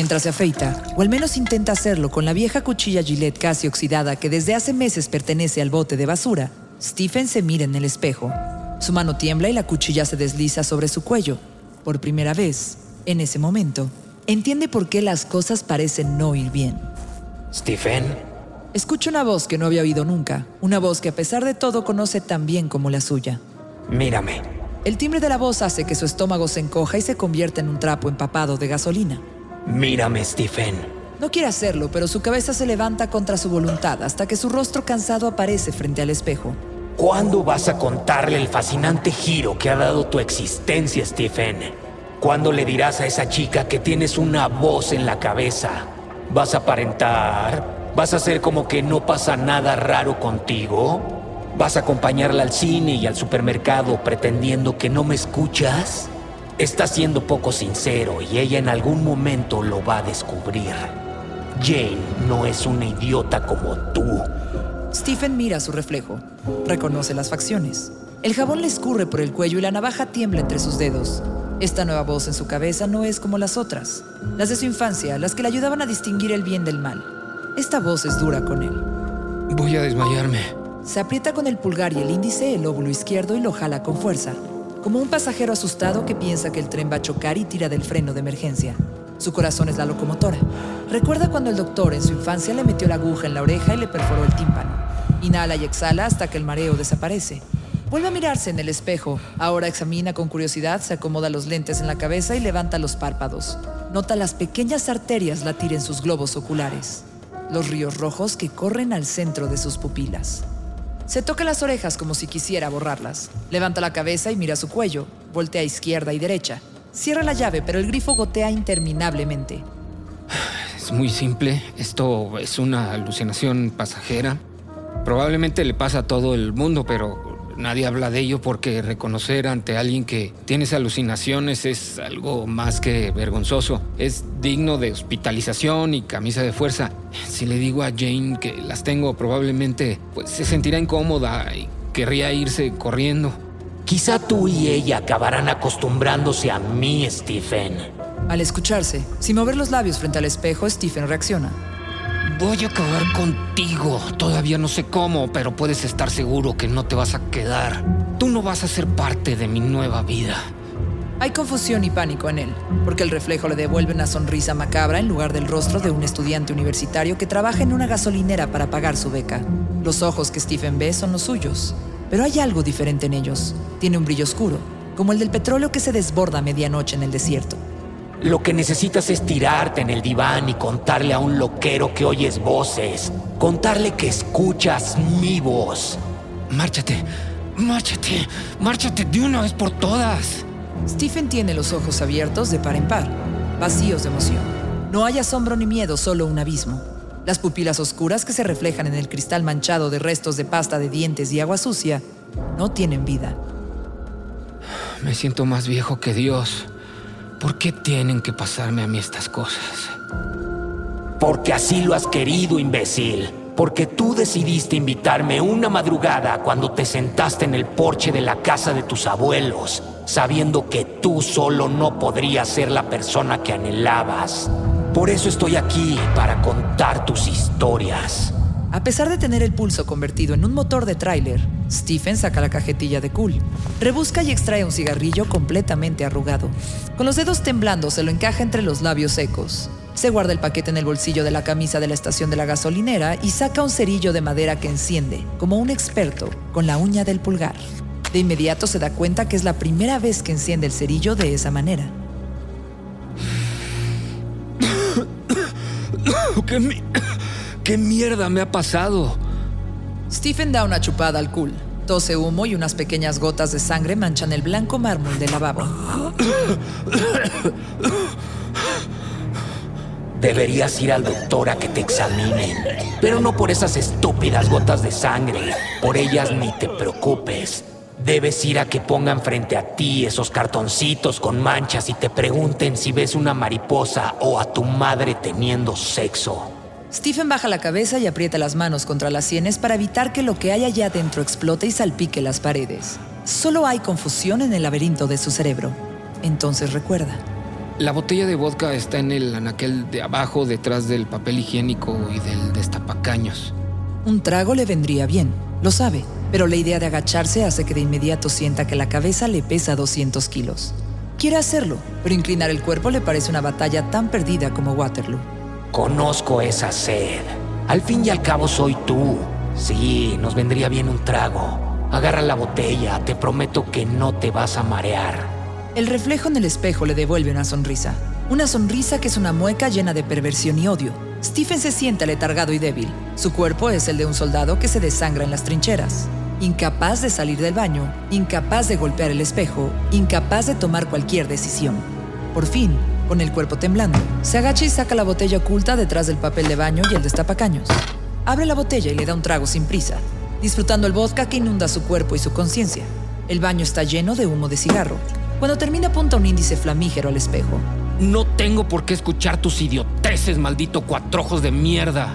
Mientras se afeita, o al menos intenta hacerlo con la vieja cuchilla Gillette casi oxidada que desde hace meses pertenece al bote de basura, Stephen se mira en el espejo. Su mano tiembla y la cuchilla se desliza sobre su cuello. Por primera vez, en ese momento, entiende por qué las cosas parecen no ir bien. Stephen, Escucha una voz que no había oído nunca, una voz que a pesar de todo conoce tan bien como la suya. mírame. El timbre de la voz hace que su estómago se encoja y se convierta en un trapo empapado de gasolina. Mírame, Stephen. No quiere hacerlo, pero su cabeza se levanta contra su voluntad hasta que su rostro cansado aparece frente al espejo. ¿Cuándo vas a contarle el fascinante giro que ha dado tu existencia, Stephen? ¿Cuándo le dirás a esa chica que tienes una voz en la cabeza? ¿Vas a aparentar? ¿Vas a hacer como que no pasa nada raro contigo? ¿Vas a acompañarla al cine y al supermercado pretendiendo que no me escuchas? Estás siendo poco sincero y ella en algún momento lo va a descubrir. Jane no es una idiota como tú. Stephen mira su reflejo. Reconoce las facciones. El jabón le escurre por el cuello y la navaja tiembla entre sus dedos. Esta nueva voz en su cabeza no es como las otras, las de su infancia, las que le ayudaban a distinguir el bien del mal. Esta voz es dura con él. Voy a desmayarme. Se aprieta con el pulgar y el índice el lóbulo izquierdo y lo jala con fuerza, como un pasajero asustado que piensa que el tren va a chocar y tira del freno de emergencia. Su corazón es la locomotora. Recuerda cuando el doctor en su infancia le metió la aguja en la oreja y le perforó el tímpano. Inhala y exhala hasta que el mareo desaparece. Vuelve a mirarse en el espejo. Ahora examina con curiosidad, se acomoda los lentes en la cabeza y levanta los párpados. Nota las pequeñas arterias latir en sus globos oculares. Los ríos rojos que corren al centro de sus pupilas. Se toca las orejas como si quisiera borrarlas. Levanta la cabeza y mira su cuello. Voltea a izquierda y derecha. Cierra la llave, pero el grifo gotea interminablemente. Es muy simple. Esto es una alucinación pasajera. Probablemente le pasa a todo el mundo, pero nadie habla de ello porque reconocer ante alguien que tienes alucinaciones es algo más que vergonzoso. Es digno de hospitalización y camisa de fuerza. Si le digo a Jane que las tengo, probablemente pues, se sentirá incómoda y querría irse corriendo. Quizá tú y ella acabarán acostumbrándose a mí, Stephen. Al escucharse, sin mover los labios frente al espejo, Stephen reacciona. Voy a acabar contigo. Todavía no sé cómo, pero puedes estar seguro que no te vas a quedar. Tú no vas a ser parte de mi nueva vida. Hay confusión y pánico en él, porque el reflejo le devuelve una sonrisa macabra en lugar del rostro de un estudiante universitario que trabaja en una gasolinera para pagar su beca. Los ojos que Stephen ve son los suyos, pero hay algo diferente en ellos. Tiene un brillo oscuro, como el del petróleo que se desborda a medianoche en el desierto. Lo que necesitas es tirarte en el diván y contarle a un loquero que oyes voces. Contarle que escuchas mi voz. Márchate, márchate, márchate de una vez por todas. Stephen tiene los ojos abiertos de par en par, vacíos de emoción. No hay asombro ni miedo, solo un abismo. Las pupilas oscuras que se reflejan en el cristal manchado de restos de pasta de dientes y agua sucia no tienen vida. Me siento más viejo que Dios. ¿Por qué tienen que pasarme a mí estas cosas? Porque así lo has querido, imbécil. Porque tú decidiste invitarme una madrugada cuando te sentaste en el porche de la casa de tus abuelos, sabiendo que tú solo no podrías ser la persona que anhelabas. Por eso estoy aquí, para contar tus historias. A pesar de tener el pulso convertido en un motor de tráiler, Stephen saca la cajetilla de cool, rebusca y extrae un cigarrillo completamente arrugado. Con los dedos temblando se lo encaja entre los labios secos. Se guarda el paquete en el bolsillo de la camisa de la estación de la gasolinera y saca un cerillo de madera que enciende, como un experto, con la uña del pulgar. De inmediato se da cuenta que es la primera vez que enciende el cerillo de esa manera. ¿Qué, ¿Qué mierda me ha pasado? Stephen da una chupada al cool. Tose humo y unas pequeñas gotas de sangre manchan el blanco mármol del lavabo. Deberías ir al doctor a que te examinen. Pero no por esas estúpidas gotas de sangre. Por ellas ni te preocupes. Debes ir a que pongan frente a ti esos cartoncitos con manchas y te pregunten si ves una mariposa o a tu madre teniendo sexo. Stephen baja la cabeza y aprieta las manos contra las sienes para evitar que lo que hay allá dentro explote y salpique las paredes. Solo hay confusión en el laberinto de su cerebro. Entonces recuerda. La botella de vodka está en el anaquel de abajo, detrás del papel higiénico y del destapacaños. Un trago le vendría bien, lo sabe, pero la idea de agacharse hace que de inmediato sienta que la cabeza le pesa 200 kilos. Quiere hacerlo, pero inclinar el cuerpo le parece una batalla tan perdida como Waterloo. Conozco esa sed. Al fin y al cabo soy tú. Sí, nos vendría bien un trago. Agarra la botella, te prometo que no te vas a marear. El reflejo en el espejo le devuelve una sonrisa. Una sonrisa que es una mueca llena de perversión y odio. Stephen se siente letargado y débil. Su cuerpo es el de un soldado que se desangra en las trincheras. Incapaz de salir del baño, incapaz de golpear el espejo, incapaz de tomar cualquier decisión. Por fin, con el cuerpo temblando, se agacha y saca la botella oculta detrás del papel de baño y el destapacaños. Abre la botella y le da un trago sin prisa, disfrutando el vodka que inunda su cuerpo y su conciencia. El baño está lleno de humo de cigarro. Cuando termina apunta un índice flamígero al espejo. No tengo por qué escuchar tus idioteces, maldito cuatrojos de mierda.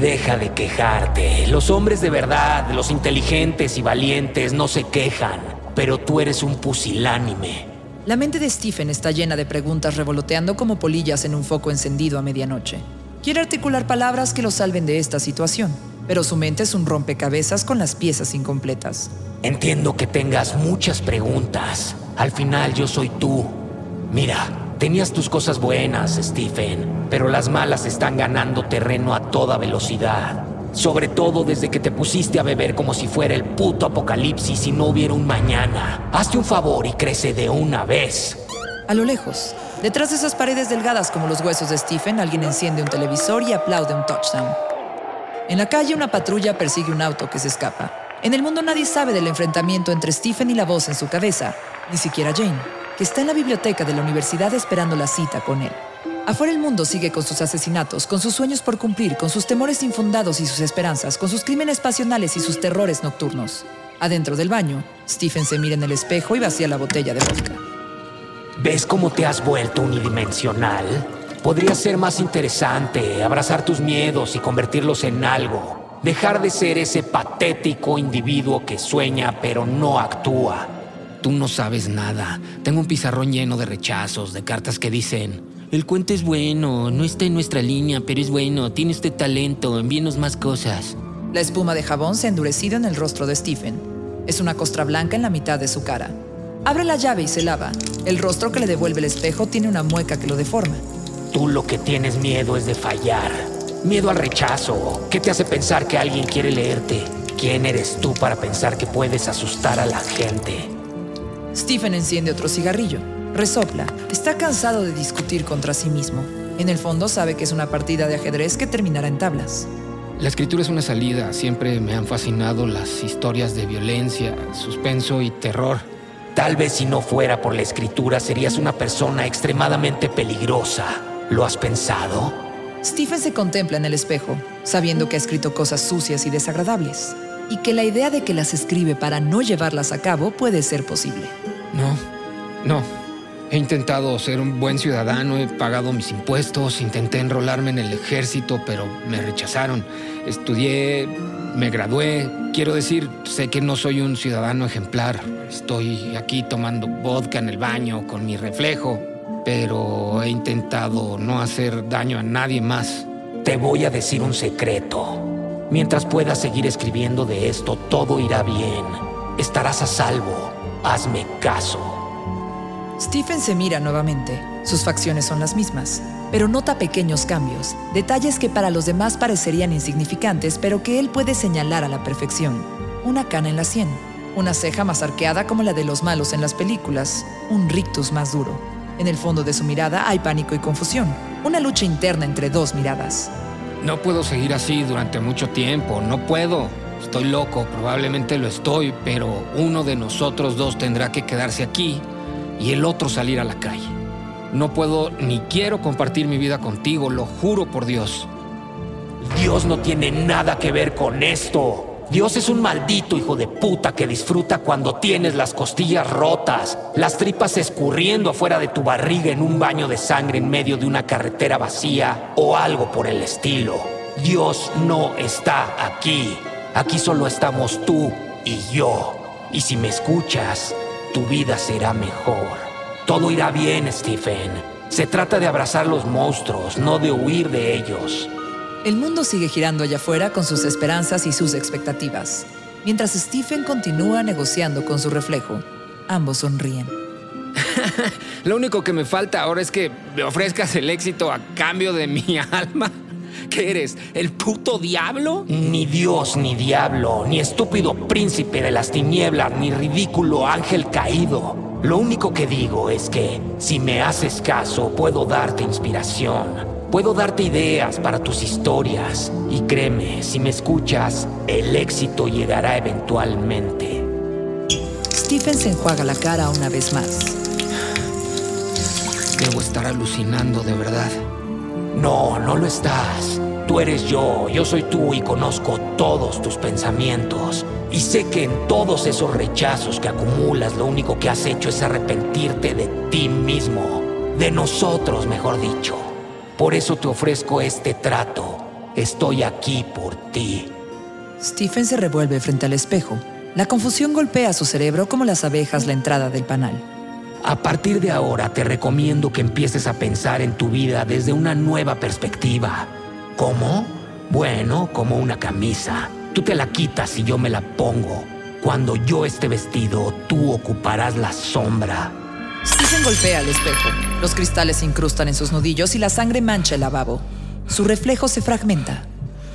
Deja de quejarte. Los hombres de verdad, los inteligentes y valientes no se quejan, pero tú eres un pusilánime. La mente de Stephen está llena de preguntas revoloteando como polillas en un foco encendido a medianoche. Quiere articular palabras que lo salven de esta situación, pero su mente es un rompecabezas con las piezas incompletas. Entiendo que tengas muchas preguntas. Al final yo soy tú. Mira, tenías tus cosas buenas, Stephen, pero las malas están ganando terreno a toda velocidad. Sobre todo desde que te pusiste a beber como si fuera el puto apocalipsis y no hubiera un mañana. Hazte un favor y crece de una vez. A lo lejos, detrás de esas paredes delgadas como los huesos de Stephen, alguien enciende un televisor y aplaude un touchdown. En la calle una patrulla persigue un auto que se escapa. En el mundo nadie sabe del enfrentamiento entre Stephen y la voz en su cabeza, ni siquiera Jane, que está en la biblioteca de la universidad esperando la cita con él. Afuera el mundo sigue con sus asesinatos, con sus sueños por cumplir, con sus temores infundados y sus esperanzas, con sus crímenes pasionales y sus terrores nocturnos. Adentro del baño, Stephen se mira en el espejo y vacía la botella de vodka. ¿Ves cómo te has vuelto unidimensional? Podría ser más interesante abrazar tus miedos y convertirlos en algo. Dejar de ser ese patético individuo que sueña pero no actúa. Tú no sabes nada. Tengo un pizarrón lleno de rechazos, de cartas que dicen, el cuento es bueno, no está en nuestra línea, pero es bueno, tiene usted talento, envíenos más cosas. La espuma de jabón se ha endurecido en el rostro de Stephen. Es una costra blanca en la mitad de su cara. Abre la llave y se lava. El rostro que le devuelve el espejo tiene una mueca que lo deforma. Tú lo que tienes miedo es de fallar. Miedo al rechazo. ¿Qué te hace pensar que alguien quiere leerte? ¿Quién eres tú para pensar que puedes asustar a la gente? Stephen enciende otro cigarrillo. Resopla. Está cansado de discutir contra sí mismo. En el fondo sabe que es una partida de ajedrez que terminará en tablas. La escritura es una salida. Siempre me han fascinado las historias de violencia, suspenso y terror. Tal vez si no fuera por la escritura serías una persona extremadamente peligrosa. ¿Lo has pensado? Stephen se contempla en el espejo, sabiendo que ha escrito cosas sucias y desagradables, y que la idea de que las escribe para no llevarlas a cabo puede ser posible. No, no. He intentado ser un buen ciudadano, he pagado mis impuestos, intenté enrolarme en el ejército, pero me rechazaron. Estudié, me gradué. Quiero decir, sé que no soy un ciudadano ejemplar. Estoy aquí tomando vodka en el baño con mi reflejo, pero he intentado no hacer daño a nadie más. Te voy a decir un secreto. Mientras puedas seguir escribiendo de esto, todo irá bien. Estarás a salvo. Hazme caso. Stephen se mira nuevamente. Sus facciones son las mismas, pero nota pequeños cambios, detalles que para los demás parecerían insignificantes, pero que él puede señalar a la perfección. Una cana en la sien, una ceja más arqueada como la de los malos en las películas, un rictus más duro. En el fondo de su mirada hay pánico y confusión, una lucha interna entre dos miradas. No puedo seguir así durante mucho tiempo, no puedo. Estoy loco, probablemente lo estoy, pero uno de nosotros dos tendrá que quedarse aquí y el otro salir a la calle. No puedo ni quiero compartir mi vida contigo, lo juro por Dios. Dios no tiene nada que ver con esto. Dios es un maldito hijo de puta que disfruta cuando tienes las costillas rotas, las tripas escurriendo afuera de tu barriga en un baño de sangre en medio de una carretera vacía o algo por el estilo. Dios no está aquí. Aquí solo estamos tú y yo. Y si me escuchas, tu vida será mejor. Todo irá bien, Stephen. Se trata de abrazar los monstruos, no de huir de ellos. El mundo sigue girando allá afuera con sus esperanzas y sus expectativas. Mientras Stephen continúa negociando con su reflejo, ambos sonríen. Lo único que me falta ahora es que me ofrezcas el éxito a cambio de mi alma. ¿Qué eres? ¿El puto diablo? Ni Dios, ni diablo, ni estúpido príncipe de las tinieblas, ni ridículo ángel caído. Lo único que digo es que, si me haces caso, puedo darte inspiración. Puedo darte ideas para tus historias. Y créeme, si me escuchas, el éxito llegará eventualmente. Stephen se enjuaga la cara una vez más. Debo estar alucinando de verdad. No, no lo estás. Tú eres yo, yo soy tú y conozco todos tus pensamientos. Y sé que en todos esos rechazos que acumulas lo único que has hecho es arrepentirte de ti mismo. De nosotros, mejor dicho. Por eso te ofrezco este trato. Estoy aquí por ti. Stephen se revuelve frente al espejo. La confusión golpea su cerebro como las abejas la entrada del panal. A partir de ahora te recomiendo que empieces a pensar en tu vida desde una nueva perspectiva. ¿Cómo? Bueno, como una camisa. Tú te la quitas y yo me la pongo. Cuando yo esté vestido, tú ocuparás la sombra. Stephen golpea el espejo. Los cristales se incrustan en sus nudillos y la sangre mancha el lavabo. Su reflejo se fragmenta.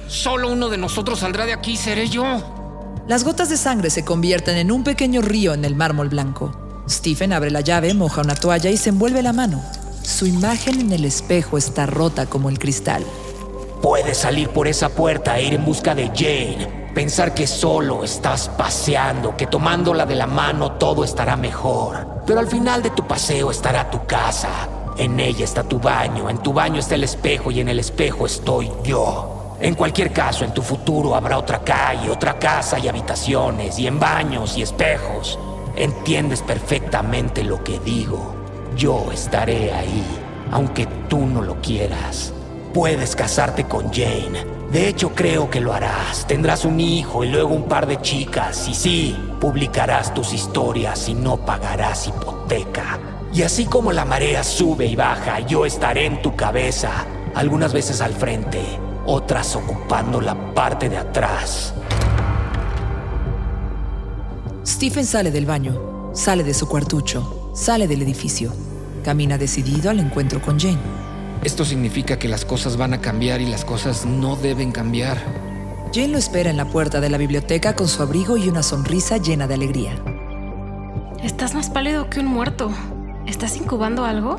Solo uno de nosotros saldrá de aquí, seré yo. Las gotas de sangre se convierten en un pequeño río en el mármol blanco. Stephen abre la llave, moja una toalla y se envuelve la mano. Su imagen en el espejo está rota como el cristal. Puedes salir por esa puerta e ir en busca de Jane. Pensar que solo estás paseando, que tomándola de la mano todo estará mejor. Pero al final de tu paseo estará tu casa. En ella está tu baño, en tu baño está el espejo y en el espejo estoy yo. En cualquier caso, en tu futuro habrá otra calle, otra casa y habitaciones, y en baños y espejos. Entiendes perfectamente lo que digo. Yo estaré ahí, aunque tú no lo quieras. Puedes casarte con Jane. De hecho, creo que lo harás. Tendrás un hijo y luego un par de chicas. Y sí, publicarás tus historias y no pagarás hipoteca. Y así como la marea sube y baja, yo estaré en tu cabeza. Algunas veces al frente, otras ocupando la parte de atrás. Stephen sale del baño, sale de su cuartucho, sale del edificio. Camina decidido al encuentro con Jane. Esto significa que las cosas van a cambiar y las cosas no deben cambiar. Jane lo espera en la puerta de la biblioteca con su abrigo y una sonrisa llena de alegría. Estás más pálido que un muerto. ¿Estás incubando algo?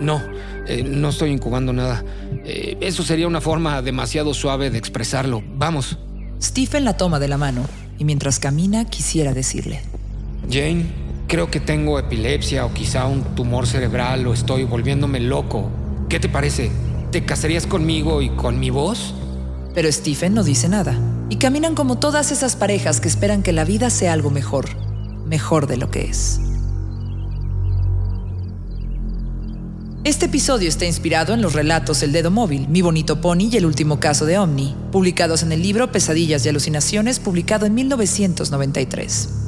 No, eh, no estoy incubando nada. Eh, eso sería una forma demasiado suave de expresarlo. Vamos. Stephen la toma de la mano y mientras camina quisiera decirle. Jane, creo que tengo epilepsia o quizá un tumor cerebral o estoy volviéndome loco. ¿Qué te parece? ¿Te casarías conmigo y con mi voz? Pero Stephen no dice nada y caminan como todas esas parejas que esperan que la vida sea algo mejor, mejor de lo que es. Este episodio está inspirado en los relatos El Dedo Móvil, Mi Bonito Pony y El Último Caso de Omni, publicados en el libro Pesadillas y Alucinaciones, publicado en 1993.